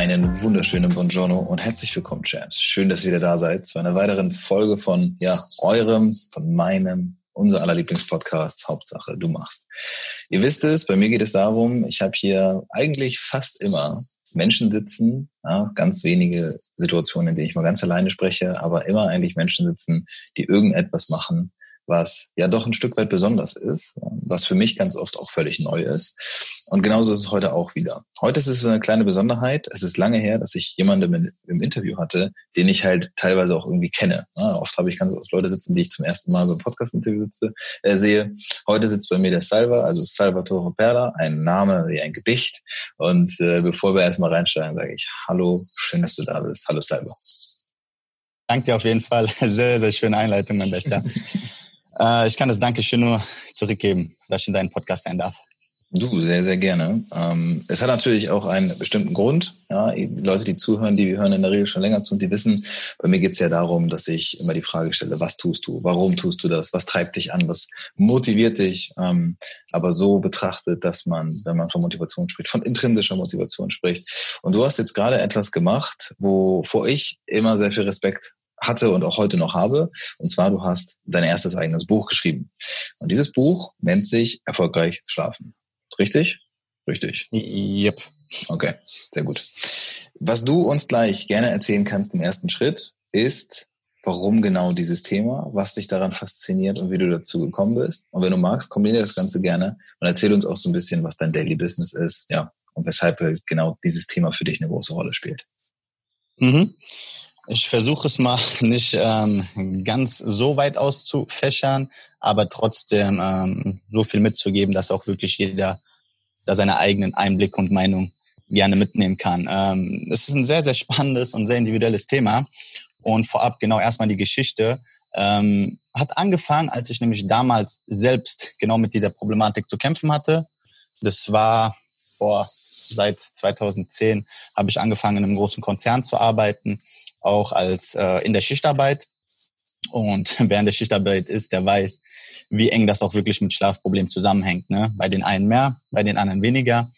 Einen wunderschönen Buongiorno und herzlich willkommen, Champs. Schön, dass ihr wieder da seid zu einer weiteren Folge von ja, eurem, von meinem, unser aller Lieblingspodcast, Hauptsache du machst. Ihr wisst es, bei mir geht es darum, ich habe hier eigentlich fast immer Menschen sitzen, ja, ganz wenige Situationen, in denen ich mal ganz alleine spreche, aber immer eigentlich Menschen sitzen, die irgendetwas machen, was ja doch ein Stück weit besonders ist, was für mich ganz oft auch völlig neu ist. Und genauso ist es heute auch wieder. Heute ist es eine kleine Besonderheit. Es ist lange her, dass ich jemanden im Interview hatte, den ich halt teilweise auch irgendwie kenne. Ja, oft habe ich ganz oft Leute sitzen, die ich zum ersten Mal beim Podcast-Interview sitze, äh, sehe. Heute sitzt bei mir der Salva, also Salvatore Perla, ein Name wie ein Gedicht. Und äh, bevor wir erstmal reinsteigen, sage ich Hallo, schön, dass du da bist. Hallo Salva. Danke dir auf jeden Fall. Sehr, sehr schöne Einleitung, mein Bester. äh, ich kann das Dankeschön nur zurückgeben, dass ich in deinen Podcast sein darf. Du, sehr, sehr gerne. Ähm, es hat natürlich auch einen bestimmten Grund. Ja, die Leute, die zuhören, die hören in der Regel schon länger zu und die wissen, bei mir geht es ja darum, dass ich immer die Frage stelle, was tust du? Warum tust du das? Was treibt dich an? Was motiviert dich? Ähm, aber so betrachtet, dass man, wenn man von Motivation spricht, von intrinsischer Motivation spricht. Und du hast jetzt gerade etwas gemacht, wovor ich immer sehr viel Respekt hatte und auch heute noch habe. Und zwar, du hast dein erstes eigenes Buch geschrieben. Und dieses Buch nennt sich Erfolgreich Schlafen. Richtig? Richtig. Yep. Okay, sehr gut. Was du uns gleich gerne erzählen kannst im ersten Schritt, ist, warum genau dieses Thema, was dich daran fasziniert und wie du dazu gekommen bist. Und wenn du magst, kombiniere das Ganze gerne und erzähl uns auch so ein bisschen, was dein Daily Business ist, ja, und weshalb genau dieses Thema für dich eine große Rolle spielt. Mhm. Ich versuche es mal nicht ähm, ganz so weit auszufächern, aber trotzdem ähm, so viel mitzugeben, dass auch wirklich jeder da seine eigenen Einblick und Meinung gerne mitnehmen kann. Ähm, es ist ein sehr, sehr spannendes und sehr individuelles Thema. Und vorab genau erstmal die Geschichte. Ähm, hat angefangen, als ich nämlich damals selbst genau mit dieser Problematik zu kämpfen hatte. Das war vor seit 2010 habe ich angefangen, in einem großen Konzern zu arbeiten, auch als äh, in der Schichtarbeit. Und während der Schichtarbeit ist, der weiß, wie eng das auch wirklich mit Schlafproblemen zusammenhängt. Ne? Bei den einen mehr, bei den anderen weniger.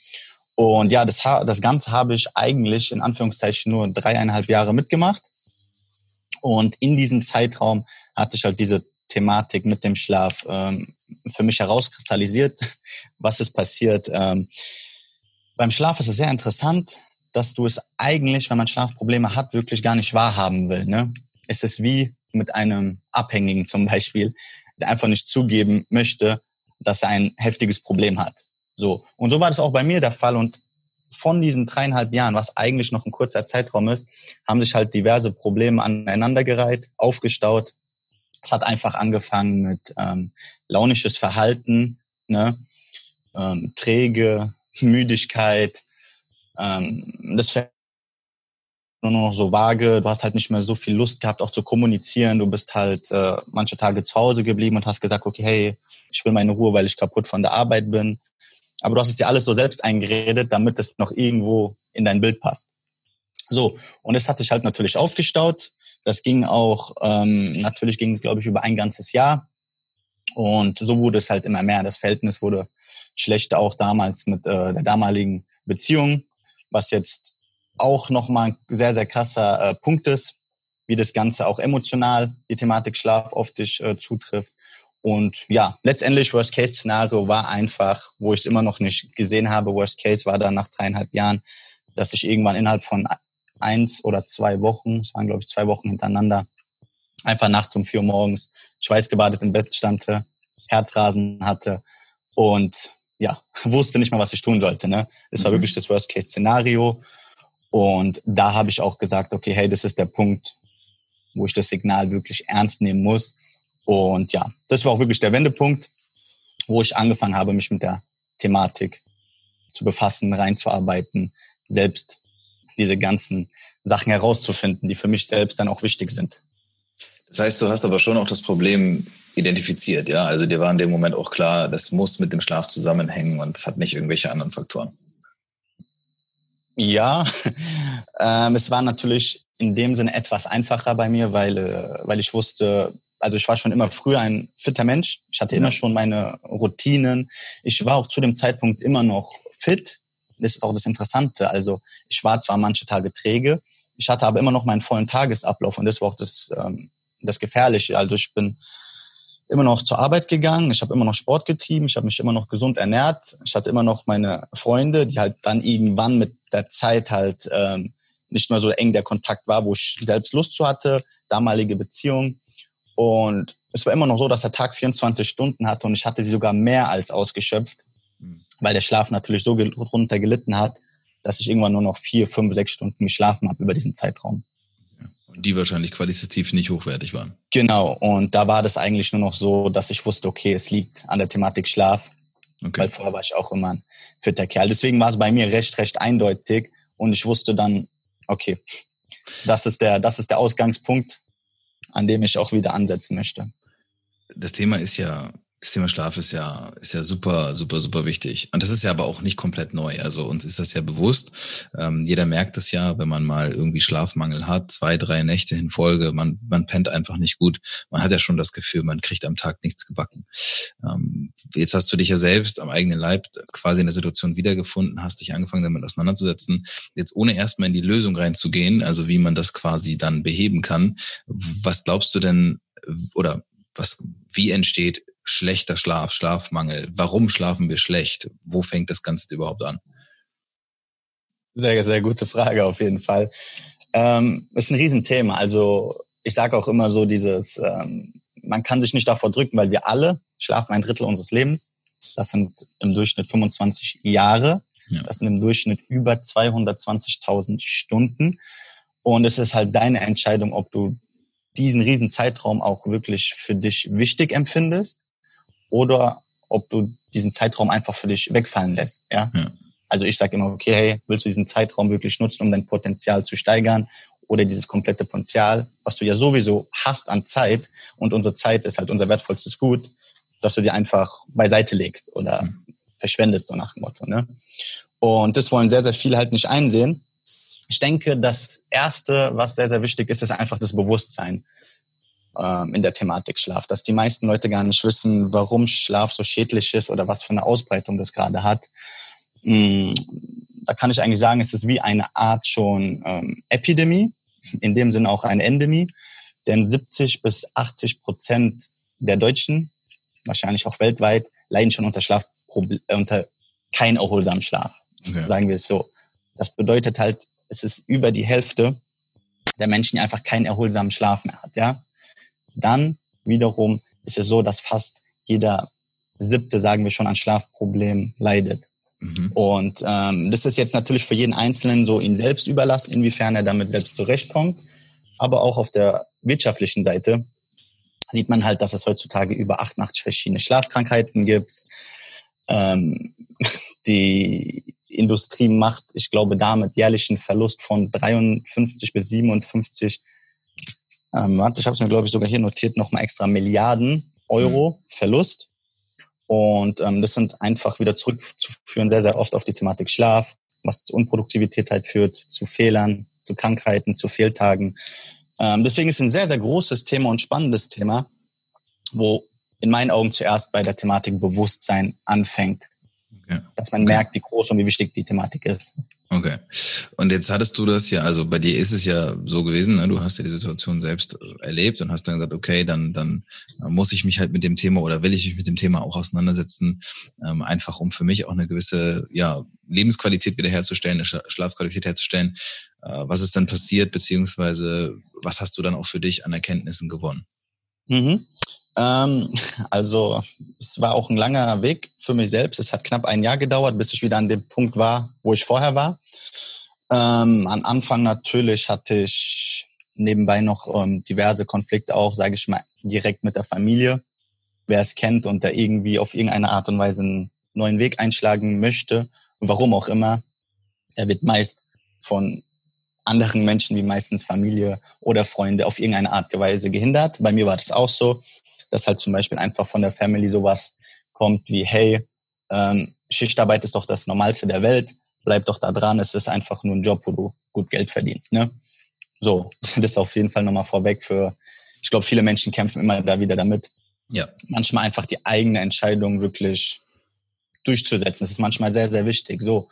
Und ja, das, das Ganze habe ich eigentlich in Anführungszeichen nur dreieinhalb Jahre mitgemacht. Und in diesem Zeitraum hat sich halt diese Thematik mit dem Schlaf ähm, für mich herauskristallisiert, was ist passiert. Ähm, beim Schlaf ist es sehr interessant, dass du es eigentlich, wenn man Schlafprobleme hat, wirklich gar nicht wahrhaben will. Ne? Es ist wie mit einem Abhängigen zum Beispiel, der einfach nicht zugeben möchte, dass er ein heftiges Problem hat. So. Und so war das auch bei mir der Fall. Und von diesen dreieinhalb Jahren, was eigentlich noch ein kurzer Zeitraum ist, haben sich halt diverse Probleme aneinandergereiht, aufgestaut. Es hat einfach angefangen mit ähm, launisches Verhalten, ne? ähm, träge Müdigkeit. Ähm, das nur noch so vage, du hast halt nicht mehr so viel Lust gehabt, auch zu kommunizieren. Du bist halt äh, manche Tage zu Hause geblieben und hast gesagt, okay, hey, ich will meine Ruhe, weil ich kaputt von der Arbeit bin. Aber du hast es dir alles so selbst eingeredet, damit es noch irgendwo in dein Bild passt. So, und es hat sich halt natürlich aufgestaut. Das ging auch, ähm, natürlich ging es, glaube ich, über ein ganzes Jahr. Und so wurde es halt immer mehr. Das Verhältnis wurde Schlechte auch damals mit äh, der damaligen Beziehung, was jetzt auch nochmal ein sehr, sehr krasser äh, Punkt ist, wie das Ganze auch emotional, die Thematik Schlaf auf dich äh, zutrifft. Und ja, letztendlich Worst-Case-Szenario war einfach, wo ich es immer noch nicht gesehen habe, Worst-Case war dann nach dreieinhalb Jahren, dass ich irgendwann innerhalb von eins oder zwei Wochen, es waren glaube ich zwei Wochen hintereinander, einfach nachts um vier Uhr morgens schweißgebadet im Bett stande, Herzrasen hatte und ja, wusste nicht mal, was ich tun sollte. Ne? Es war mhm. wirklich das Worst-Case-Szenario. Und da habe ich auch gesagt, okay, hey, das ist der Punkt, wo ich das Signal wirklich ernst nehmen muss und ja, das war auch wirklich der Wendepunkt, wo ich angefangen habe, mich mit der Thematik zu befassen, reinzuarbeiten, selbst diese ganzen Sachen herauszufinden, die für mich selbst dann auch wichtig sind. Das heißt, du hast aber schon auch das Problem identifiziert, ja? Also dir war in dem Moment auch klar, das muss mit dem Schlaf zusammenhängen und es hat nicht irgendwelche anderen Faktoren. Ja, ähm, es war natürlich in dem Sinne etwas einfacher bei mir, weil, äh, weil ich wusste, also ich war schon immer früher ein fitter Mensch. Ich hatte immer schon meine Routinen. Ich war auch zu dem Zeitpunkt immer noch fit. Das ist auch das Interessante. Also ich war zwar manche Tage träge, ich hatte aber immer noch meinen vollen Tagesablauf und das war auch das, ähm, das Gefährliche. Also ich bin immer noch zur Arbeit gegangen, ich habe immer noch Sport getrieben, ich habe mich immer noch gesund ernährt, ich hatte immer noch meine Freunde, die halt dann irgendwann mit der Zeit halt ähm, nicht mehr so eng der Kontakt war, wo ich selbst Lust zu hatte, damalige Beziehung. Und es war immer noch so, dass der Tag 24 Stunden hatte und ich hatte sie sogar mehr als ausgeschöpft, mhm. weil der Schlaf natürlich so runter gelitten hat, dass ich irgendwann nur noch vier, fünf, sechs Stunden geschlafen habe über diesen Zeitraum. Die wahrscheinlich qualitativ nicht hochwertig waren. Genau. Und da war das eigentlich nur noch so, dass ich wusste, okay, es liegt an der Thematik Schlaf. Okay. Weil vorher war ich auch immer ein fitter Kerl. Deswegen war es bei mir recht, recht eindeutig. Und ich wusste dann, okay, das ist der, das ist der Ausgangspunkt an dem ich auch wieder ansetzen möchte. Das Thema ist ja das Thema Schlaf ist ja, ist ja super, super, super wichtig. Und das ist ja aber auch nicht komplett neu. Also uns ist das ja bewusst. Ähm, jeder merkt es ja, wenn man mal irgendwie Schlafmangel hat, zwei, drei Nächte in Folge, man, man pennt einfach nicht gut. Man hat ja schon das Gefühl, man kriegt am Tag nichts gebacken. Ähm, jetzt hast du dich ja selbst am eigenen Leib quasi in der Situation wiedergefunden, hast dich angefangen damit auseinanderzusetzen. Jetzt ohne erstmal in die Lösung reinzugehen, also wie man das quasi dann beheben kann. Was glaubst du denn, oder was, wie entsteht schlechter Schlaf, Schlafmangel? Warum schlafen wir schlecht? Wo fängt das Ganze überhaupt an? Sehr, sehr gute Frage auf jeden Fall. Ähm, ist ein Riesenthema. Also ich sage auch immer so dieses, ähm, man kann sich nicht davor drücken, weil wir alle schlafen ein Drittel unseres Lebens. Das sind im Durchschnitt 25 Jahre. Ja. Das sind im Durchschnitt über 220.000 Stunden. Und es ist halt deine Entscheidung, ob du diesen riesen Zeitraum auch wirklich für dich wichtig empfindest oder ob du diesen Zeitraum einfach für dich wegfallen lässt. Ja. ja. Also ich sage immer, okay, hey, willst du diesen Zeitraum wirklich nutzen, um dein Potenzial zu steigern oder dieses komplette Potenzial, was du ja sowieso hast an Zeit und unsere Zeit ist halt unser wertvollstes Gut, dass du dir einfach beiseite legst oder mhm. verschwendest, so nach dem Motto. Ne? Und das wollen sehr, sehr viele halt nicht einsehen. Ich denke, das Erste, was sehr, sehr wichtig ist, ist einfach das Bewusstsein ähm, in der Thematik Schlaf, dass die meisten Leute gar nicht wissen, warum Schlaf so schädlich ist oder was für eine Ausbreitung das gerade hat. Mm, da kann ich eigentlich sagen, es ist wie eine Art schon ähm, Epidemie, in dem Sinne auch eine Endemie, denn 70 bis 80 Prozent der Deutschen, wahrscheinlich auch weltweit, leiden schon unter Schlaf, äh, unter kein erholsamen Schlaf. Okay. Sagen wir es so. Das bedeutet halt, es ist über die Hälfte der Menschen, die einfach keinen erholsamen Schlaf mehr hat, ja. Dann wiederum ist es so, dass fast jeder siebte, sagen wir schon, an Schlafproblemen leidet. Mhm. Und ähm, das ist jetzt natürlich für jeden Einzelnen so ihn selbst überlassen, inwiefern er damit selbst zurechtkommt. Aber auch auf der wirtschaftlichen Seite sieht man halt, dass es heutzutage über 88 verschiedene Schlafkrankheiten gibt. Ähm, die Industrie macht, ich glaube, damit jährlichen Verlust von 53 bis 57 ähm, warte, ich habe es mir, glaube ich, sogar hier notiert, nochmal extra Milliarden Euro mhm. Verlust. Und ähm, das sind einfach wieder zurückzuführen sehr, sehr oft auf die Thematik Schlaf, was zu Unproduktivität halt führt, zu Fehlern, zu Krankheiten, zu Fehltagen. Ähm, deswegen ist es ein sehr, sehr großes Thema und spannendes Thema, wo in meinen Augen zuerst bei der Thematik Bewusstsein anfängt. Okay. Dass man okay. merkt, wie groß und wie wichtig die Thematik ist. Okay. Und jetzt hattest du das ja, also bei dir ist es ja so gewesen, ne? du hast ja die Situation selbst erlebt und hast dann gesagt, okay, dann, dann muss ich mich halt mit dem Thema oder will ich mich mit dem Thema auch auseinandersetzen, ähm, einfach um für mich auch eine gewisse ja, Lebensqualität wiederherzustellen, eine Schlafqualität herzustellen. Äh, was ist dann passiert, beziehungsweise was hast du dann auch für dich an Erkenntnissen gewonnen? Mhm. Ähm, also es war auch ein langer Weg für mich selbst. Es hat knapp ein Jahr gedauert, bis ich wieder an dem Punkt war, wo ich vorher war. Ähm, am Anfang natürlich hatte ich nebenbei noch ähm, diverse Konflikte auch, sage ich mal, direkt mit der Familie. Wer es kennt und der irgendwie auf irgendeine Art und Weise einen neuen Weg einschlagen möchte, warum auch immer, er wird meist von anderen Menschen wie meistens Familie oder Freunde auf irgendeine Art und Weise gehindert. Bei mir war das auch so dass halt zum Beispiel einfach von der Family sowas kommt wie, hey, ähm, Schichtarbeit ist doch das Normalste der Welt, bleib doch da dran, es ist einfach nur ein Job, wo du gut Geld verdienst. Ne? So, das ist auf jeden Fall nochmal vorweg für, ich glaube, viele Menschen kämpfen immer da wieder damit. Ja. Manchmal einfach die eigene Entscheidung wirklich durchzusetzen. Das ist manchmal sehr, sehr wichtig. So.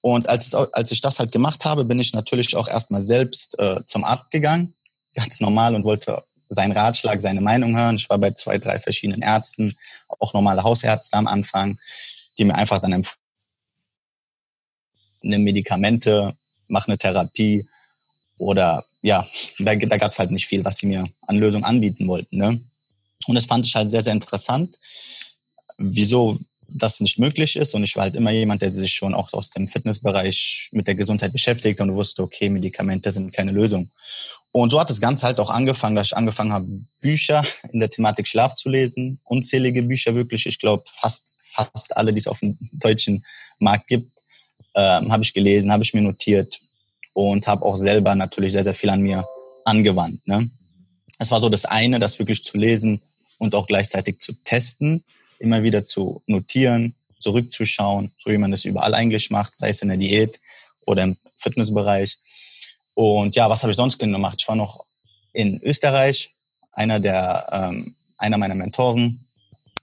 Und als, als ich das halt gemacht habe, bin ich natürlich auch erstmal selbst äh, zum Arzt gegangen, ganz normal und wollte seinen Ratschlag, seine Meinung hören. Ich war bei zwei, drei verschiedenen Ärzten, auch normale Hausärzte am Anfang, die mir einfach dann empfohlen, eine Medikamente, mach eine Therapie oder ja, da, da gab es halt nicht viel, was sie mir an Lösungen anbieten wollten. Ne? Und das fand ich halt sehr, sehr interessant. Wieso das nicht möglich ist. Und ich war halt immer jemand, der sich schon auch aus dem Fitnessbereich mit der Gesundheit beschäftigt und wusste, okay, Medikamente sind keine Lösung. Und so hat das Ganze halt auch angefangen, dass ich angefangen habe, Bücher in der Thematik Schlaf zu lesen. Unzählige Bücher wirklich. Ich glaube, fast, fast alle, die es auf dem deutschen Markt gibt, ähm, habe ich gelesen, habe ich mir notiert und habe auch selber natürlich sehr, sehr viel an mir angewandt. Ne? Es war so das eine, das wirklich zu lesen und auch gleichzeitig zu testen immer wieder zu notieren, zurückzuschauen, so wie man das überall eigentlich macht, sei es in der Diät oder im Fitnessbereich. Und ja, was habe ich sonst gemacht? Ich war noch in Österreich, einer der, ähm, einer meiner Mentoren,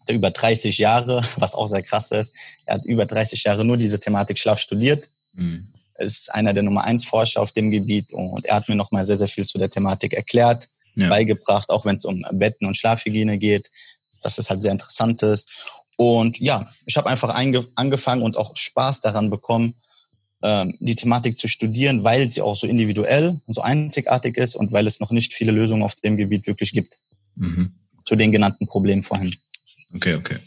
der über 30 Jahre, was auch sehr krass ist, er hat über 30 Jahre nur diese Thematik Schlaf studiert. Mhm. Ist einer der Nummer eins Forscher auf dem Gebiet und er hat mir nochmal sehr, sehr viel zu der Thematik erklärt, ja. beigebracht, auch wenn es um Betten und Schlafhygiene geht, dass es halt sehr interessant ist. Und ja, ich habe einfach angefangen und auch Spaß daran bekommen, ähm, die Thematik zu studieren, weil sie auch so individuell und so einzigartig ist und weil es noch nicht viele Lösungen auf dem Gebiet wirklich gibt. Mhm. Zu den genannten Problemen vorhin. Okay, okay.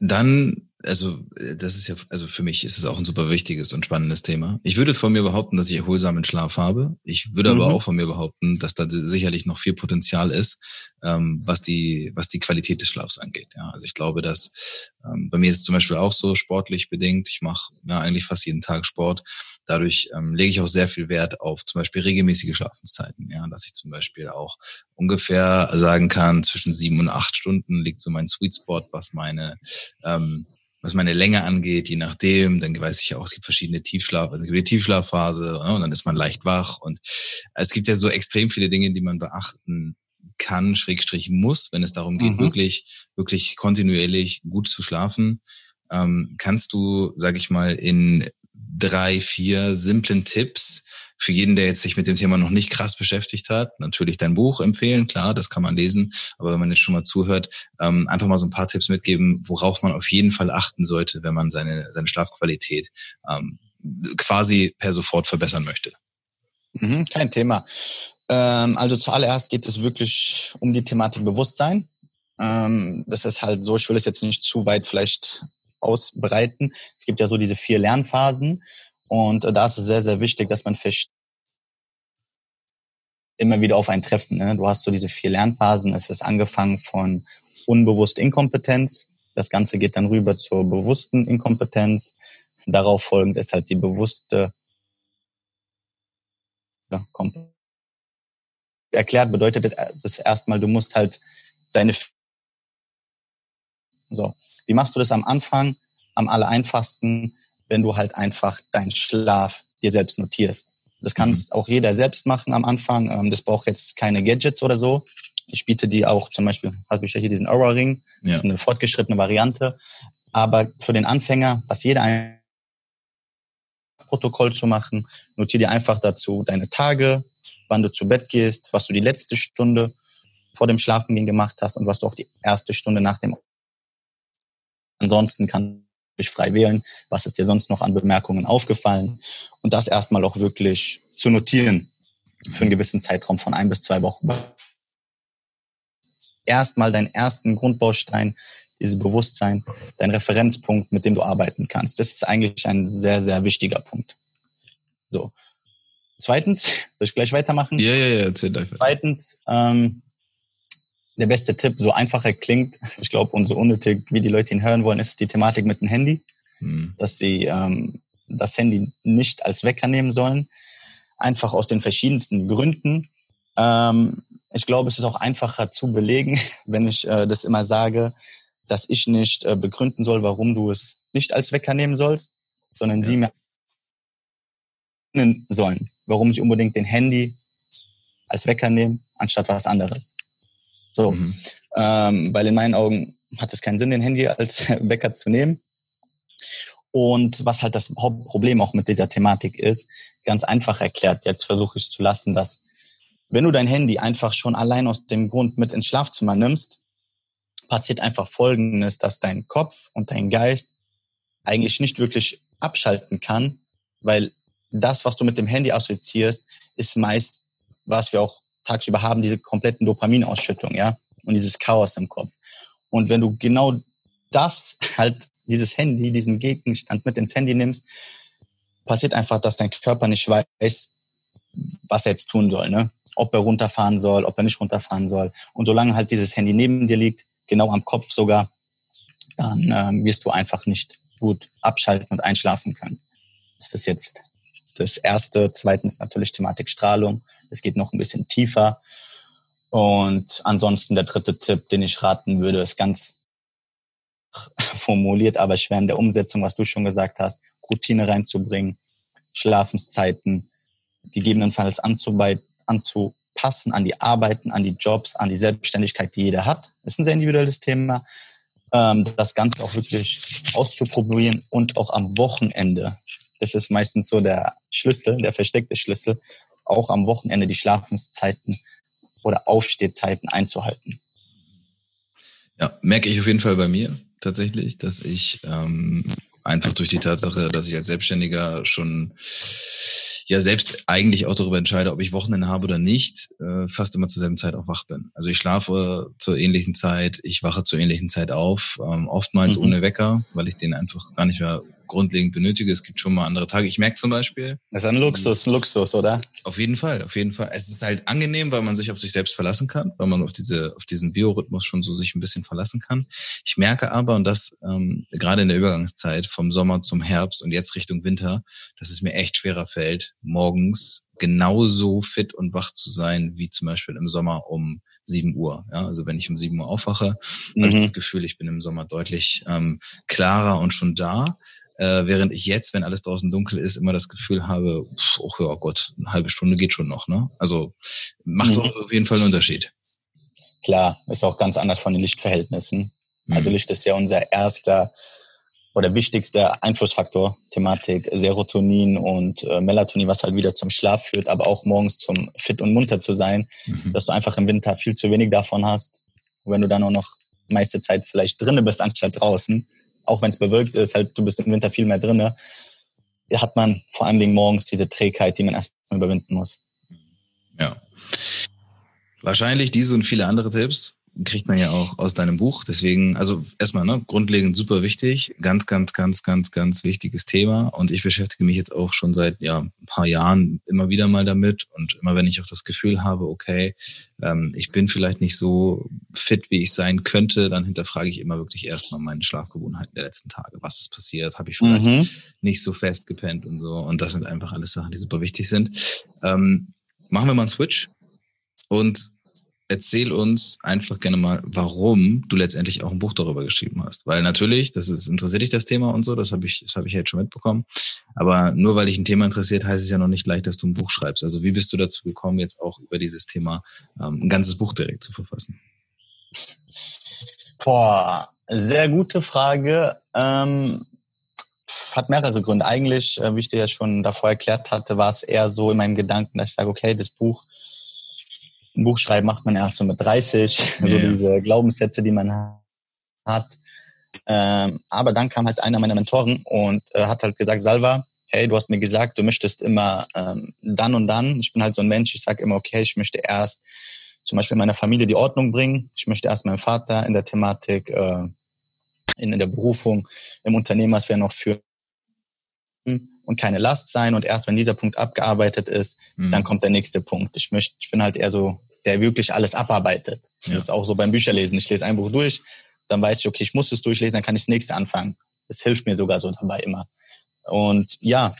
Dann also äh, das ist ja, also für mich ist es auch ein super wichtiges und spannendes Thema. Ich würde von mir behaupten, dass ich erholsamen Schlaf habe. Ich würde mhm. aber auch von mir behaupten, dass da sicherlich noch viel Potenzial ist, ähm, was die was die Qualität des Schlafs angeht. Ja, also ich glaube, dass ähm, bei mir ist es zum Beispiel auch so sportlich bedingt. Ich mache ja eigentlich fast jeden Tag Sport. Dadurch ähm, lege ich auch sehr viel Wert auf zum Beispiel regelmäßige Schlafenszeiten. Ja, dass ich zum Beispiel auch ungefähr sagen kann, zwischen sieben und acht Stunden liegt so mein Sweet Spot, was meine ähm, was meine Länge angeht, je nachdem. Dann weiß ich ja auch, es gibt verschiedene Tiefschlaf, also es gibt die Tiefschlafphase ne, und dann ist man leicht wach. Und es gibt ja so extrem viele Dinge, die man beachten kann, Schrägstrich muss, wenn es darum geht, mhm. wirklich, wirklich kontinuierlich gut zu schlafen. Ähm, kannst du, sag ich mal, in drei, vier simplen Tipps für jeden, der jetzt sich mit dem Thema noch nicht krass beschäftigt hat, natürlich dein Buch empfehlen, klar, das kann man lesen. Aber wenn man jetzt schon mal zuhört, ähm, einfach mal so ein paar Tipps mitgeben, worauf man auf jeden Fall achten sollte, wenn man seine, seine Schlafqualität ähm, quasi per sofort verbessern möchte. Mhm, kein Thema. Ähm, also zuallererst geht es wirklich um die Thematik Bewusstsein. Ähm, das ist halt so, ich will es jetzt nicht zu weit vielleicht ausbreiten. Es gibt ja so diese vier Lernphasen und da ist es sehr, sehr wichtig, dass man versteht, immer wieder auf ein Treffen. Ne? Du hast so diese vier Lernphasen. Es ist angefangen von unbewusst Inkompetenz. Das Ganze geht dann rüber zur bewussten Inkompetenz. Darauf folgend ist halt die bewusste ja, Erklärt bedeutet das erstmal, du musst halt deine so. Wie machst du das am Anfang? Am aller einfachsten wenn du halt einfach deinen Schlaf dir selbst notierst. Das kannst mhm. auch jeder selbst machen am Anfang. Ähm, das braucht jetzt keine Gadgets oder so. Ich biete die auch zum Beispiel, habe ich ja hier diesen Aura Ring. Das ja. ist eine fortgeschrittene Variante. Aber für den Anfänger, was jeder ein Protokoll zu machen, notiere dir einfach dazu deine Tage, wann du zu Bett gehst, was du die letzte Stunde vor dem Schlafengehen gemacht hast und was du auch die erste Stunde nach dem. Ansonsten kann ich frei wählen, was ist dir sonst noch an Bemerkungen aufgefallen und das erstmal auch wirklich zu notieren für einen gewissen Zeitraum von ein bis zwei Wochen. Erstmal deinen ersten Grundbaustein, dieses Bewusstsein, dein Referenzpunkt, mit dem du arbeiten kannst. Das ist eigentlich ein sehr, sehr wichtiger Punkt. So. Zweitens, soll ich gleich weitermachen? Ja, ja, ja, erzähl gleich. Zweitens, ähm, der beste Tipp, so einfach er klingt, ich glaube, und so unnötig, wie die Leute ihn hören wollen, ist die Thematik mit dem Handy. Hm. Dass sie ähm, das Handy nicht als Wecker nehmen sollen. Einfach aus den verschiedensten Gründen. Ähm, ich glaube, es ist auch einfacher zu belegen, wenn ich äh, das immer sage, dass ich nicht äh, begründen soll, warum du es nicht als Wecker nehmen sollst, sondern ja. sie mir sollen, warum sie unbedingt den Handy als Wecker nehmen, anstatt was anderes. So, mhm. ähm, weil in meinen Augen hat es keinen Sinn, den Handy als Wecker zu nehmen. Und was halt das Hauptproblem auch mit dieser Thematik ist, ganz einfach erklärt, jetzt versuche ich zu lassen, dass wenn du dein Handy einfach schon allein aus dem Grund mit ins Schlafzimmer nimmst, passiert einfach Folgendes, dass dein Kopf und dein Geist eigentlich nicht wirklich abschalten kann, weil das, was du mit dem Handy assoziierst, ist meist, was wir auch tagsüber haben, diese kompletten Dopaminausschüttung, ja, und dieses Chaos im Kopf. Und wenn du genau das halt, dieses Handy, diesen Gegenstand mit ins Handy nimmst, passiert einfach, dass dein Körper nicht weiß, was er jetzt tun soll, ne? Ob er runterfahren soll, ob er nicht runterfahren soll. Und solange halt dieses Handy neben dir liegt, genau am Kopf sogar, dann ähm, wirst du einfach nicht gut abschalten und einschlafen können. Das ist jetzt das erste. Zweitens natürlich Thematik Strahlung. Es geht noch ein bisschen tiefer. Und ansonsten der dritte Tipp, den ich raten würde, ist ganz formuliert, aber schwer in der Umsetzung, was du schon gesagt hast, Routine reinzubringen, Schlafenszeiten, gegebenenfalls anzupassen an die Arbeiten, an die Jobs, an die Selbstständigkeit, die jeder hat. Das ist ein sehr individuelles Thema. Ähm, das Ganze auch wirklich auszuprobieren und auch am Wochenende das ist meistens so der Schlüssel, der versteckte Schlüssel, auch am Wochenende die Schlafenszeiten oder Aufstehzeiten einzuhalten. Ja, merke ich auf jeden Fall bei mir tatsächlich, dass ich ähm, einfach durch die Tatsache, dass ich als Selbstständiger schon ja selbst eigentlich auch darüber entscheide, ob ich Wochenende habe oder nicht, äh, fast immer zur selben Zeit auch wach bin. Also ich schlafe zur ähnlichen Zeit, ich wache zur ähnlichen Zeit auf, ähm, oftmals mhm. ohne Wecker, weil ich den einfach gar nicht mehr grundlegend benötige. Es gibt schon mal andere Tage. Ich merke zum Beispiel. Das ist ein Luxus, ein Luxus, oder? Auf jeden Fall, auf jeden Fall. Es ist halt angenehm, weil man sich auf sich selbst verlassen kann, weil man auf diese, auf diesen Biorhythmus schon so sich ein bisschen verlassen kann. Ich merke aber, und das ähm, gerade in der Übergangszeit vom Sommer zum Herbst und jetzt Richtung Winter, dass es mir echt schwerer fällt, morgens genauso fit und wach zu sein, wie zum Beispiel im Sommer um 7 Uhr. Ja, also wenn ich um 7 Uhr aufwache, mhm. habe ich das Gefühl, ich bin im Sommer deutlich ähm, klarer und schon da. Äh, während ich jetzt, wenn alles draußen dunkel ist, immer das Gefühl habe, pff, oh ja Gott, eine halbe Stunde geht schon noch. Ne? Also macht mhm. auf jeden Fall einen Unterschied. Klar, ist auch ganz anders von den Lichtverhältnissen. Mhm. Also Licht ist ja unser erster oder wichtigster Einflussfaktor, Thematik Serotonin und äh, Melatonin, was halt wieder zum Schlaf führt, aber auch morgens zum fit und munter zu sein, mhm. dass du einfach im Winter viel zu wenig davon hast. Und wenn du dann auch noch meiste Zeit vielleicht drinnen bist anstatt draußen, auch wenn es bewölkt ist, halt du bist im Winter viel mehr drinne, hat man vor allen Dingen morgens diese Trägheit, die man erstmal überwinden muss. Ja. Wahrscheinlich diese und viele andere Tipps kriegt man ja auch aus deinem Buch. Deswegen, also erstmal, ne, grundlegend super wichtig. Ganz, ganz, ganz, ganz, ganz wichtiges Thema. Und ich beschäftige mich jetzt auch schon seit ja, ein paar Jahren immer wieder mal damit. Und immer wenn ich auch das Gefühl habe, okay, ähm, ich bin vielleicht nicht so fit, wie ich sein könnte, dann hinterfrage ich immer wirklich erstmal meine Schlafgewohnheiten der letzten Tage. Was ist passiert? Habe ich vielleicht mhm. nicht so fest gepennt und so. Und das sind einfach alles Sachen, die super wichtig sind. Ähm, machen wir mal einen Switch. Und erzähl uns einfach gerne mal, warum du letztendlich auch ein Buch darüber geschrieben hast. Weil natürlich, das ist, interessiert dich das Thema und so, das habe ich, das habe ich jetzt schon mitbekommen. Aber nur weil dich ein Thema interessiert, heißt es ja noch nicht gleich, dass du ein Buch schreibst. Also wie bist du dazu gekommen, jetzt auch über dieses Thema ähm, ein ganzes Buch direkt zu verfassen? Boah, Sehr gute Frage. Ähm, hat mehrere Gründe. Eigentlich, äh, wie ich dir ja schon davor erklärt hatte, war es eher so in meinem Gedanken, dass ich sage, okay, das Buch, ein Buch schreiben macht man erst so mit 30, ja, so diese Glaubenssätze, die man hat. Ähm, aber dann kam halt einer meiner Mentoren und äh, hat halt gesagt, Salva, hey, du hast mir gesagt, du möchtest immer ähm, dann und dann. Ich bin halt so ein Mensch, ich sage immer, okay, ich möchte erst zum Beispiel meiner Familie die Ordnung bringen. Ich möchte erst meinem Vater in der Thematik, äh, in, in der Berufung, im Unternehmerswerden noch führen und keine Last sein. Und erst wenn dieser Punkt abgearbeitet ist, mhm. dann kommt der nächste Punkt. Ich möchte, ich bin halt eher so, der wirklich alles abarbeitet. Ja. Das ist auch so beim Bücherlesen. Ich lese ein Buch durch, dann weiß ich, okay, ich muss es durchlesen, dann kann ich das nächste anfangen. Das hilft mir sogar so dabei immer. Und ja,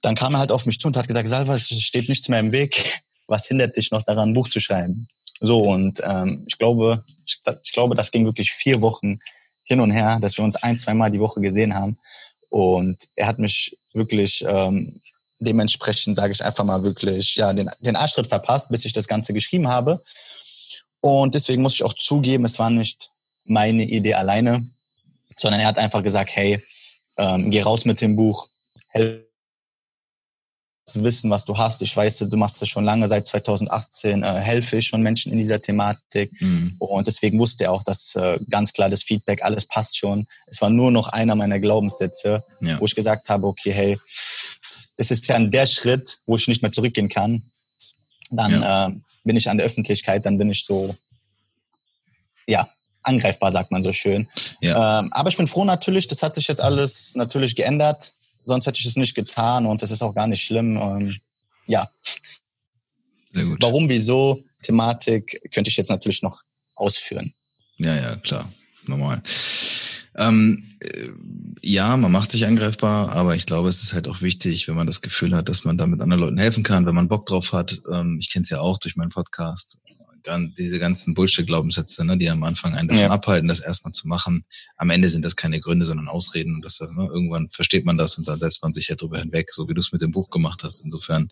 dann kam er halt auf mich zu und hat gesagt, Salva, es steht nichts mehr im Weg. Was hindert dich noch daran, ein Buch zu schreiben? So, und ähm, ich glaube, ich, ich glaube, das ging wirklich vier Wochen hin und her, dass wir uns ein, zwei Mal die Woche gesehen haben. Und er hat mich wirklich ähm, dementsprechend, sage ich einfach mal wirklich, ja, den, den Arschtritt verpasst, bis ich das Ganze geschrieben habe. Und deswegen muss ich auch zugeben, es war nicht meine Idee alleine, sondern er hat einfach gesagt, hey, ähm, geh raus mit dem Buch, helf wissen, was du hast. Ich weiß, du machst das schon lange, seit 2018 äh, helfe ich schon Menschen in dieser Thematik. Mhm. Und deswegen wusste er auch, dass äh, ganz klar das Feedback, alles passt schon. Es war nur noch einer meiner Glaubenssätze, ja. wo ich gesagt habe, okay, hey, es ist ja der Schritt, wo ich nicht mehr zurückgehen kann. Dann ja. äh, bin ich an der Öffentlichkeit, dann bin ich so, ja, angreifbar, sagt man so schön. Ja. Ähm, aber ich bin froh natürlich, das hat sich jetzt alles natürlich geändert. Sonst hätte ich es nicht getan und das ist auch gar nicht schlimm. Ähm, ja. Sehr gut. Warum, wieso, Thematik könnte ich jetzt natürlich noch ausführen. Ja, ja, klar. Normal. Ähm, äh, ja, man macht sich angreifbar, aber ich glaube, es ist halt auch wichtig, wenn man das Gefühl hat, dass man damit anderen Leuten helfen kann, wenn man Bock drauf hat. Ähm, ich kenne es ja auch durch meinen Podcast diese ganzen Bullshit-Glaubenssätze, ne, die am Anfang einen davon ja. abhalten, das erstmal zu machen. Am Ende sind das keine Gründe, sondern Ausreden. Und das, ne, irgendwann versteht man das und dann setzt man sich ja drüber hinweg, so wie du es mit dem Buch gemacht hast. Insofern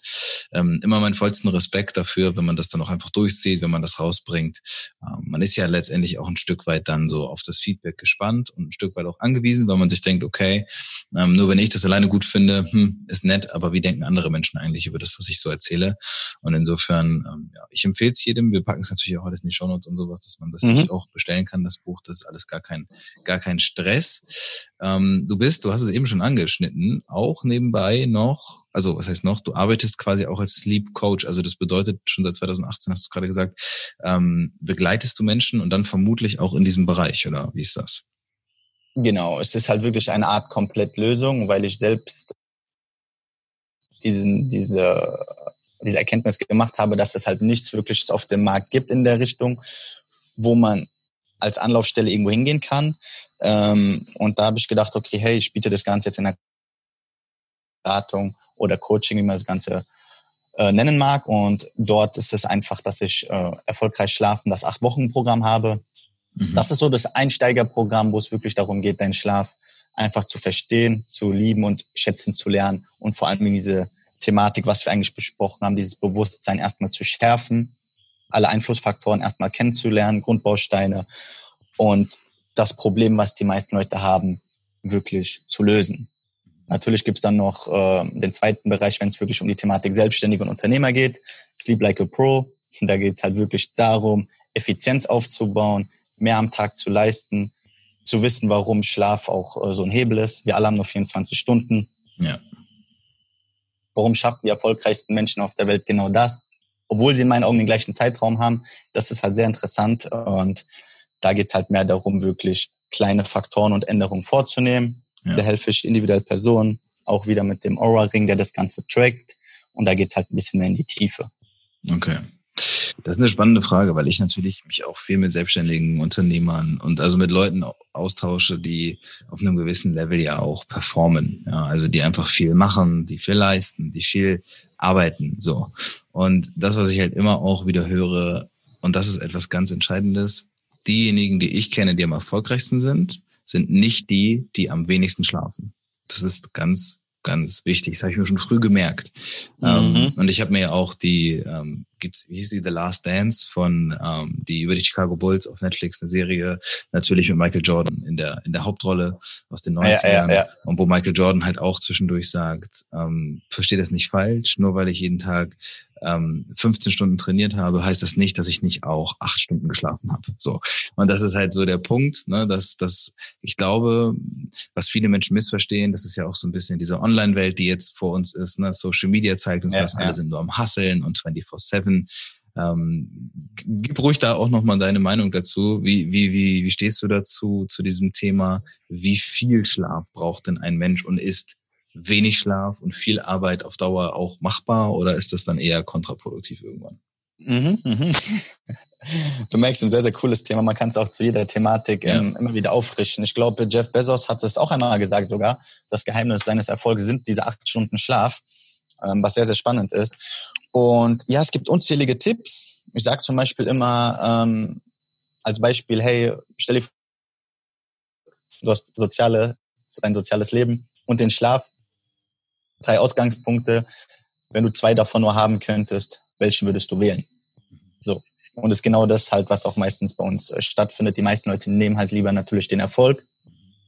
ähm, immer meinen vollsten Respekt dafür, wenn man das dann auch einfach durchzieht, wenn man das rausbringt. Ähm, man ist ja letztendlich auch ein Stück weit dann so auf das Feedback gespannt und ein Stück weit auch angewiesen, weil man sich denkt, okay, ähm, nur wenn ich das alleine gut finde, hm, ist nett, aber wie denken andere Menschen eigentlich über das, was ich so erzähle? Und insofern, ähm, ja, ich empfehle es jedem. Wir packen es natürlich auch alles in die Shownotes und sowas, dass man das mhm. sich auch bestellen kann, das Buch. Das ist alles gar kein, gar kein Stress. Ähm, du bist, du hast es eben schon angeschnitten, auch nebenbei noch, also was heißt noch, du arbeitest quasi auch als Sleep Coach. Also das bedeutet, schon seit 2018 hast du gerade gesagt, ähm, begleitest du Menschen und dann vermutlich auch in diesem Bereich, oder wie ist das? Genau, es ist halt wirklich eine Art Komplettlösung, weil ich selbst diesen, diese diese Erkenntnis gemacht habe, dass es halt nichts wirklich auf dem Markt gibt in der Richtung, wo man als Anlaufstelle irgendwo hingehen kann. Ähm, und da habe ich gedacht, okay, hey, ich biete das Ganze jetzt in der Beratung oder Coaching, wie man das Ganze äh, nennen mag. Und dort ist es einfach, dass ich äh, erfolgreich schlafen, das Acht-Wochen-Programm habe. Mhm. Das ist so das Einsteigerprogramm, wo es wirklich darum geht, deinen Schlaf einfach zu verstehen, zu lieben und schätzen zu lernen und vor allem diese Thematik, was wir eigentlich besprochen haben, dieses Bewusstsein erstmal zu schärfen, alle Einflussfaktoren erstmal kennenzulernen, Grundbausteine und das Problem, was die meisten Leute haben, wirklich zu lösen. Natürlich gibt's dann noch äh, den zweiten Bereich, wenn es wirklich um die Thematik Selbstständige und Unternehmer geht. Sleep Like a Pro. Da geht's halt wirklich darum, Effizienz aufzubauen, mehr am Tag zu leisten, zu wissen, warum Schlaf auch äh, so ein Hebel ist. Wir alle haben nur 24 Stunden. Ja. Warum schaffen die erfolgreichsten Menschen auf der Welt genau das? Obwohl sie in meinen Augen den gleichen Zeitraum haben. Das ist halt sehr interessant. Und da geht es halt mehr darum, wirklich kleine Faktoren und Änderungen vorzunehmen. Ja. Da helfe ich individuell Personen, auch wieder mit dem Aura-Ring, der das Ganze trackt. Und da geht es halt ein bisschen mehr in die Tiefe. Okay. Das ist eine spannende Frage, weil ich natürlich mich auch viel mit selbstständigen Unternehmern und also mit Leuten austausche, die auf einem gewissen Level ja auch performen. Ja, also die einfach viel machen, die viel leisten, die viel arbeiten, so. Und das, was ich halt immer auch wieder höre, und das ist etwas ganz Entscheidendes, diejenigen, die ich kenne, die am erfolgreichsten sind, sind nicht die, die am wenigsten schlafen. Das ist ganz ganz wichtig. Das habe ich mir schon früh gemerkt. Ähm, mhm. Ähm, und ich habe mir ja auch die, ähm, gibt's, wie hieß sie, The Last Dance von ähm, die über die Chicago Bulls auf Netflix, eine Serie, natürlich mit Michael Jordan in der in der Hauptrolle aus den 90ern. Ja, ja, ja. Und wo Michael Jordan halt auch zwischendurch sagt, ähm, verstehe das nicht falsch, nur weil ich jeden Tag ähm, 15 Stunden trainiert habe, heißt das nicht, dass ich nicht auch acht Stunden geschlafen habe. So. Und das ist halt so der Punkt, ne, dass, dass ich glaube, was viele Menschen missverstehen, das ist ja auch so ein bisschen diese Online-Welt, die jetzt vor uns ist. Ne? Social Media zeigt uns, ja, dass ja. alle sind nur am Hasseln und 24-7. Ähm, gib ruhig da auch nochmal deine Meinung dazu. Wie, wie, wie, wie stehst du dazu, zu diesem Thema? Wie viel Schlaf braucht denn ein Mensch und ist wenig Schlaf und viel Arbeit auf Dauer auch machbar oder ist das dann eher kontraproduktiv irgendwann? Mhm, mhm. Du merkst, ein sehr, sehr cooles Thema. Man kann es auch zu jeder Thematik ähm, immer wieder auffrischen. Ich glaube, Jeff Bezos hat es auch einmal gesagt sogar. Das Geheimnis seines Erfolges sind diese acht Stunden Schlaf, ähm, was sehr, sehr spannend ist. Und ja, es gibt unzählige Tipps. Ich sage zum Beispiel immer ähm, als Beispiel, hey, stell dir vor, du hast soziale, ein soziales Leben und den Schlaf drei Ausgangspunkte. Wenn du zwei davon nur haben könntest, welchen würdest du wählen? So. Und ist genau das halt, was auch meistens bei uns äh, stattfindet. Die meisten Leute nehmen halt lieber natürlich den Erfolg,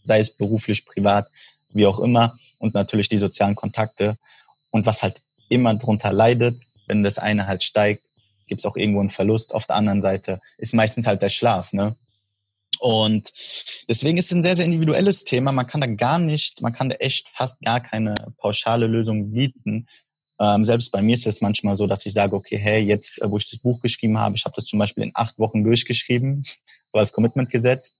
sei es beruflich, privat, wie auch immer, und natürlich die sozialen Kontakte. Und was halt immer drunter leidet, wenn das eine halt steigt, gibt es auch irgendwo einen Verlust. Auf der anderen Seite ist meistens halt der Schlaf. Ne? Und deswegen ist es ein sehr, sehr individuelles Thema. Man kann da gar nicht, man kann da echt fast gar keine pauschale Lösung bieten. Ähm, selbst bei mir ist es manchmal so, dass ich sage, okay, hey, jetzt, äh, wo ich das Buch geschrieben habe, ich habe das zum Beispiel in acht Wochen durchgeschrieben, so als Commitment gesetzt.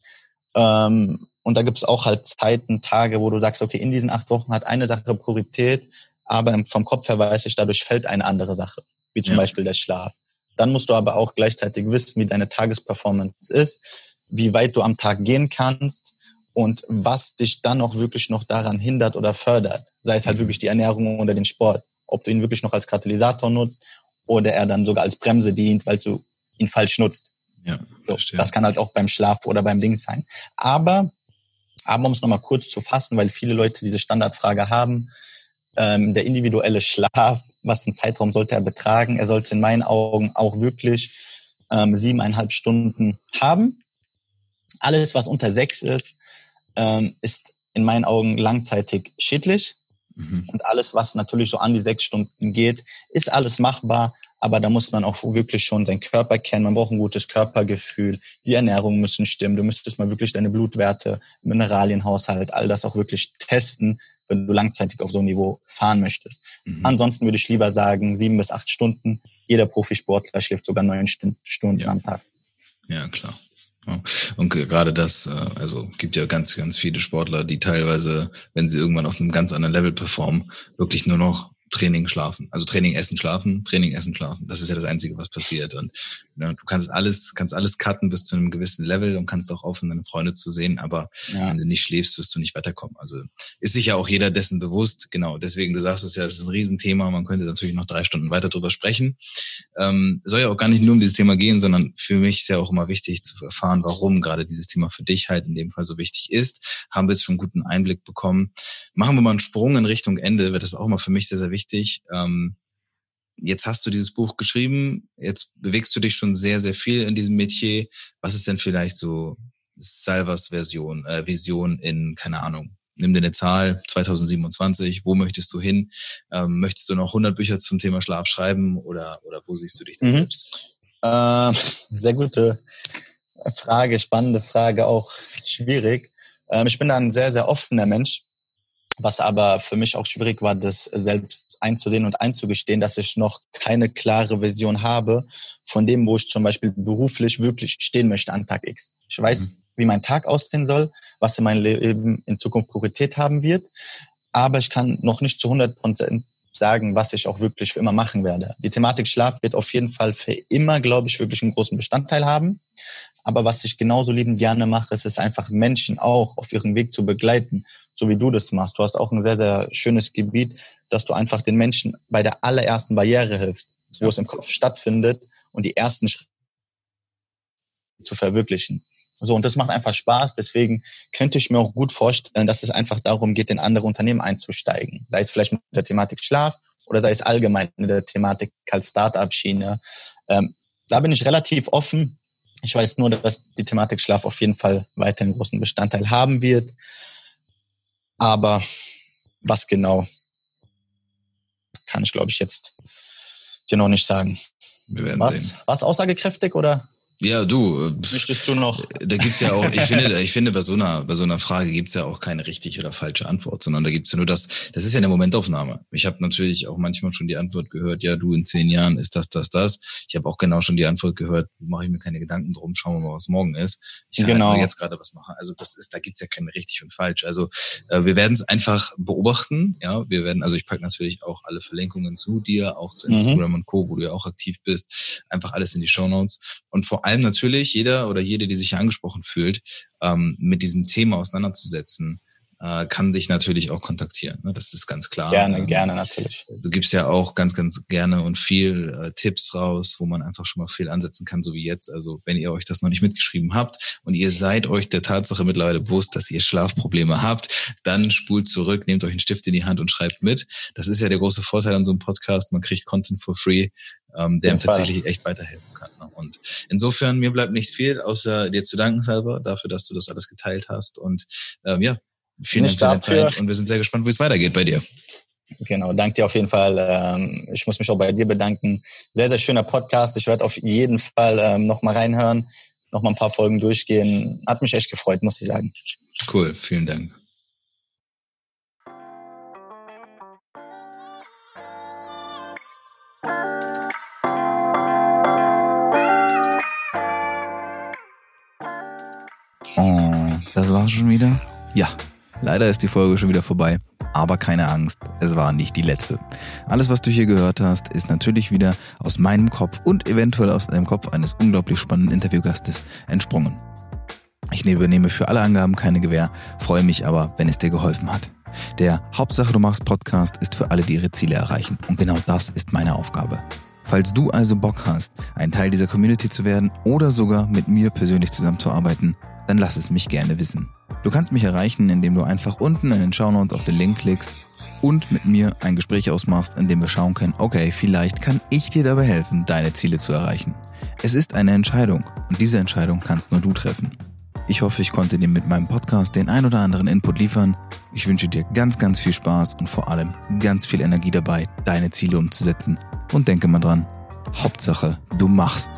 Ähm, und da gibt es auch halt Zeiten, Tage, wo du sagst, okay, in diesen acht Wochen hat eine Sache Priorität, aber vom Kopf her weiß ich, dadurch fällt eine andere Sache, wie zum ja. Beispiel der Schlaf. Dann musst du aber auch gleichzeitig wissen, wie deine Tagesperformance ist wie weit du am Tag gehen kannst und was dich dann auch wirklich noch daran hindert oder fördert. Sei es halt mhm. wirklich die Ernährung oder den Sport. Ob du ihn wirklich noch als Katalysator nutzt oder er dann sogar als Bremse dient, weil du ihn falsch nutzt. Ja, so, das kann halt auch beim Schlaf oder beim Ding sein. Aber, aber um es nochmal kurz zu fassen, weil viele Leute diese Standardfrage haben, ähm, der individuelle Schlaf, was einen Zeitraum sollte er betragen? Er sollte in meinen Augen auch wirklich ähm, siebeneinhalb Stunden haben alles, was unter sechs ist, ähm, ist in meinen Augen langzeitig schädlich. Mhm. Und alles, was natürlich so an die sechs Stunden geht, ist alles machbar. Aber da muss man auch wirklich schon seinen Körper kennen. Man braucht ein gutes Körpergefühl. Die Ernährung müssen stimmen. Du müsstest mal wirklich deine Blutwerte, Mineralienhaushalt, all das auch wirklich testen, wenn du langzeitig auf so ein Niveau fahren möchtest. Mhm. Ansonsten würde ich lieber sagen, sieben bis acht Stunden. Jeder Profisportler schläft sogar neun Stunden ja. am Tag. Ja, klar. Und gerade das, äh, also gibt ja ganz, ganz viele Sportler, die teilweise, wenn sie irgendwann auf einem ganz anderen Level performen, wirklich nur noch Training, schlafen. Also Training, Essen, Schlafen, Training, Essen, Schlafen. Das ist ja das Einzige, was passiert. Und ja, du kannst alles, kannst alles cutten bis zu einem gewissen Level und kannst auch aufhören, deine Freunde zu sehen. Aber ja. wenn du nicht schläfst, wirst du nicht weiterkommen. Also ist sich ja auch jeder dessen bewusst. Genau. Deswegen, du sagst es ja, es ist ein Riesenthema. Man könnte natürlich noch drei Stunden weiter drüber sprechen. Ähm, soll ja auch gar nicht nur um dieses Thema gehen, sondern für mich ist ja auch immer wichtig zu erfahren, warum gerade dieses Thema für dich halt in dem Fall so wichtig ist. Haben wir jetzt schon einen guten Einblick bekommen. Machen wir mal einen Sprung in Richtung Ende, wird das auch mal für mich sehr, sehr wichtig. Ähm, jetzt hast du dieses Buch geschrieben, jetzt bewegst du dich schon sehr, sehr viel in diesem Metier. Was ist denn vielleicht so Salvas Version, äh, Vision in, keine Ahnung, nimm dir eine Zahl, 2027, wo möchtest du hin? Ähm, möchtest du noch 100 Bücher zum Thema Schlaf schreiben oder, oder wo siehst du dich da mhm. selbst? Ähm, sehr gute Frage, spannende Frage, auch schwierig. Ähm, ich bin da ein sehr, sehr offener Mensch. Was aber für mich auch schwierig war, das selbst einzusehen und einzugestehen, dass ich noch keine klare Vision habe von dem, wo ich zum Beispiel beruflich wirklich stehen möchte an Tag X. Ich weiß, mhm. wie mein Tag aussehen soll, was in meinem Leben in Zukunft Priorität haben wird, aber ich kann noch nicht zu 100 Prozent sagen, was ich auch wirklich für immer machen werde. Die Thematik Schlaf wird auf jeden Fall für immer, glaube ich, wirklich einen großen Bestandteil haben. Aber was ich genauso liebend gerne mache, ist es einfach Menschen auch auf ihrem Weg zu begleiten so wie du das machst. Du hast auch ein sehr, sehr schönes Gebiet, dass du einfach den Menschen bei der allerersten Barriere hilfst, wo es im Kopf stattfindet und die ersten Schritte zu verwirklichen. So, und das macht einfach Spaß. Deswegen könnte ich mir auch gut vorstellen, dass es einfach darum geht, in andere Unternehmen einzusteigen. Sei es vielleicht mit der Thematik Schlaf oder sei es allgemein in der Thematik als Start-up-Schiene. Ähm, da bin ich relativ offen. Ich weiß nur, dass die Thematik Schlaf auf jeden Fall weiter einen großen Bestandteil haben wird. Aber was genau, kann ich, glaube ich, jetzt dir noch nicht sagen. was, was aussagekräftig oder? Ja, du. Äh, Möchtest du noch? Da gibt's ja auch, ich finde, ich finde, bei so einer, bei so einer Frage gibt's ja auch keine richtig oder falsche Antwort, sondern da gibt's ja nur das, das ist ja eine Momentaufnahme. Ich habe natürlich auch manchmal schon die Antwort gehört, ja, du in zehn Jahren ist das, das, das. Ich habe auch genau schon die Antwort gehört, mache ich mir keine Gedanken drum, schauen wir mal, was morgen ist. Ich kann halt genau. halt jetzt gerade was machen. Also das ist, da gibt's ja kein richtig und falsch. Also äh, wir werden es einfach beobachten, ja. Wir werden, also ich packe natürlich auch alle Verlinkungen zu dir, auch zu mhm. Instagram mhm. und Co., wo du ja auch aktiv bist, einfach alles in die Show Notes. Und vor allem natürlich jeder oder jede, die sich angesprochen fühlt, ähm, mit diesem Thema auseinanderzusetzen, äh, kann dich natürlich auch kontaktieren. Ne? Das ist ganz klar. Gerne, ähm, gerne natürlich. Du gibst ja auch ganz, ganz gerne und viel äh, Tipps raus, wo man einfach schon mal viel ansetzen kann, so wie jetzt. Also wenn ihr euch das noch nicht mitgeschrieben habt und ihr seid euch der Tatsache mittlerweile bewusst, dass ihr Schlafprobleme habt, dann spult zurück, nehmt euch einen Stift in die Hand und schreibt mit. Das ist ja der große Vorteil an so einem Podcast. Man kriegt Content for free ähm, der ihm tatsächlich echt weiterhelfen kann. Ne? Und insofern, mir bleibt nicht viel, außer dir zu danken selber dafür, dass du das alles geteilt hast. Und ähm, ja, vielen Dank für deine Zeit und wir sind sehr gespannt, wie es weitergeht bei dir. Genau, danke dir auf jeden Fall. Ähm, ich muss mich auch bei dir bedanken. Sehr, sehr schöner Podcast. Ich werde auf jeden Fall ähm, nochmal reinhören, nochmal ein paar Folgen durchgehen. Hat mich echt gefreut, muss ich sagen. Cool, vielen Dank. Das war's schon wieder? Ja, leider ist die Folge schon wieder vorbei. Aber keine Angst, es war nicht die letzte. Alles, was du hier gehört hast, ist natürlich wieder aus meinem Kopf und eventuell aus dem Kopf eines unglaublich spannenden Interviewgastes entsprungen. Ich übernehme für alle Angaben keine Gewähr, freue mich aber, wenn es dir geholfen hat. Der Hauptsache du machst Podcast ist für alle, die ihre Ziele erreichen. Und genau das ist meine Aufgabe. Falls du also Bock hast, ein Teil dieser Community zu werden oder sogar mit mir persönlich zusammenzuarbeiten, dann lass es mich gerne wissen. Du kannst mich erreichen, indem du einfach unten in den Shownotes auf den Link klickst und mit mir ein Gespräch ausmachst, in dem wir schauen können, okay, vielleicht kann ich dir dabei helfen, deine Ziele zu erreichen. Es ist eine Entscheidung und diese Entscheidung kannst nur du treffen. Ich hoffe, ich konnte dir mit meinem Podcast den ein oder anderen Input liefern. Ich wünsche dir ganz, ganz viel Spaß und vor allem ganz viel Energie dabei, deine Ziele umzusetzen. Und denke mal dran, Hauptsache, du machst.